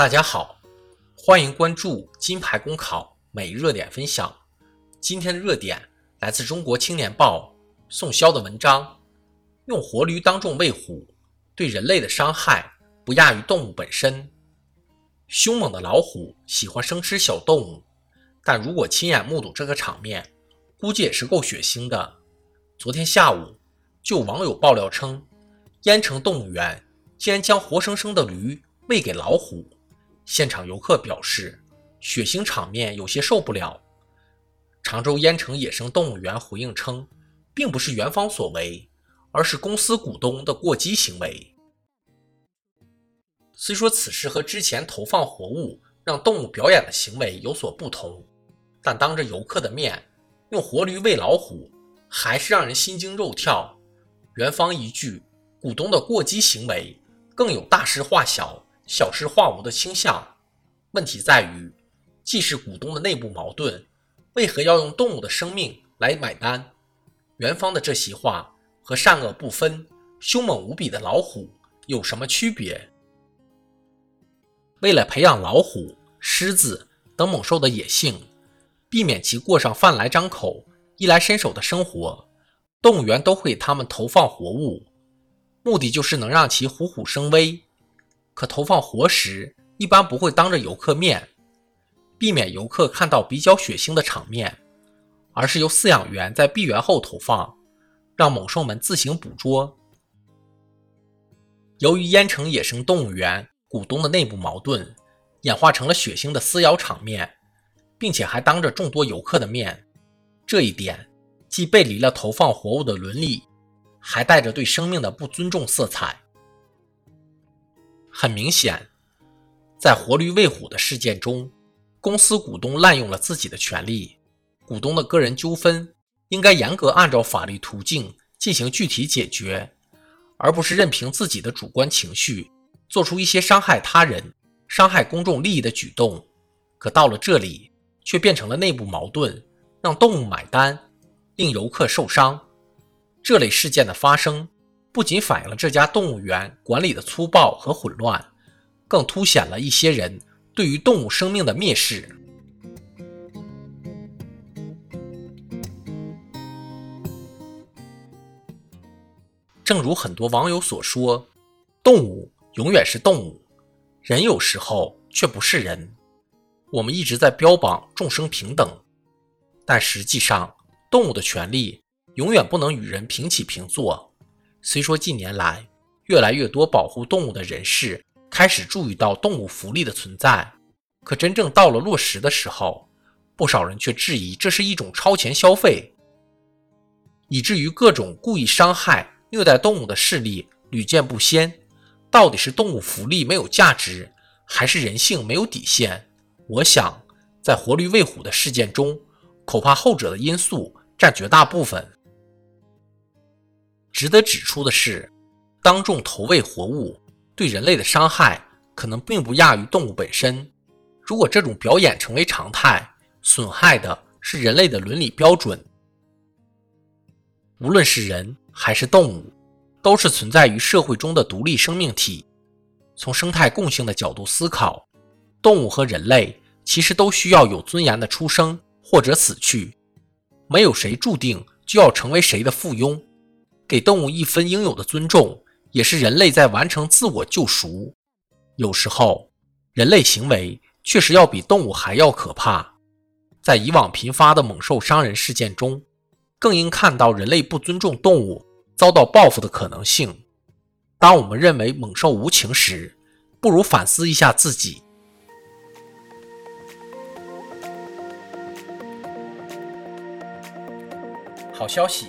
大家好，欢迎关注金牌公考每日热点分享。今天的热点来自中国青年报宋潇的文章：用活驴当众喂虎，对人类的伤害不亚于动物本身。凶猛的老虎喜欢生吃小动物，但如果亲眼目睹这个场面，估计也是够血腥的。昨天下午，就网友爆料称，盐城动物园竟然将活生生的驴喂给老虎。现场游客表示，血腥场面有些受不了。常州淹城野生动物园回应称，并不是园方所为，而是公司股东的过激行为。虽说此事和之前投放活物让动物表演的行为有所不同，但当着游客的面用活驴喂老虎，还是让人心惊肉跳。园方一句“股东的过激行为”，更有大事化小。小事化无的倾向，问题在于，既是股东的内部矛盾，为何要用动物的生命来买单？元芳的这席话和善恶不分、凶猛无比的老虎有什么区别？为了培养老虎、狮子等猛兽的野性，避免其过上饭来张口、衣来伸手的生活，动物园都会给它们投放活物，目的就是能让其虎虎生威。可投放活食一般不会当着游客面，避免游客看到比较血腥的场面，而是由饲养员在闭园后投放，让猛兽们自行捕捉。由于烟城野生动物园股东的内部矛盾，演化成了血腥的撕咬场面，并且还当着众多游客的面，这一点既背离了投放活物的伦理，还带着对生命的不尊重色彩。很明显，在活驴喂虎的事件中，公司股东滥用了自己的权利。股东的个人纠纷应该严格按照法律途径进行具体解决，而不是任凭自己的主观情绪做出一些伤害他人、伤害公众利益的举动。可到了这里，却变成了内部矛盾，让动物买单，令游客受伤。这类事件的发生。不仅反映了这家动物园管理的粗暴和混乱，更凸显了一些人对于动物生命的蔑视。正如很多网友所说，动物永远是动物，人有时候却不是人。我们一直在标榜众生平等，但实际上，动物的权利永远不能与人平起平坐。虽说近年来越来越多保护动物的人士开始注意到动物福利的存在，可真正到了落实的时候，不少人却质疑这是一种超前消费，以至于各种故意伤害、虐待动物的事例屡见不鲜。到底是动物福利没有价值，还是人性没有底线？我想，在活驴喂虎的事件中，恐怕后者的因素占绝大部分。值得指出的是，当众投喂活物对人类的伤害可能并不亚于动物本身。如果这种表演成为常态，损害的是人类的伦理标准。无论是人还是动物，都是存在于社会中的独立生命体。从生态共性的角度思考，动物和人类其实都需要有尊严的出生或者死去，没有谁注定就要成为谁的附庸。给动物一分应有的尊重，也是人类在完成自我救赎。有时候，人类行为确实要比动物还要可怕。在以往频发的猛兽伤人事件中，更应看到人类不尊重动物遭到报复的可能性。当我们认为猛兽无情时，不如反思一下自己。好消息！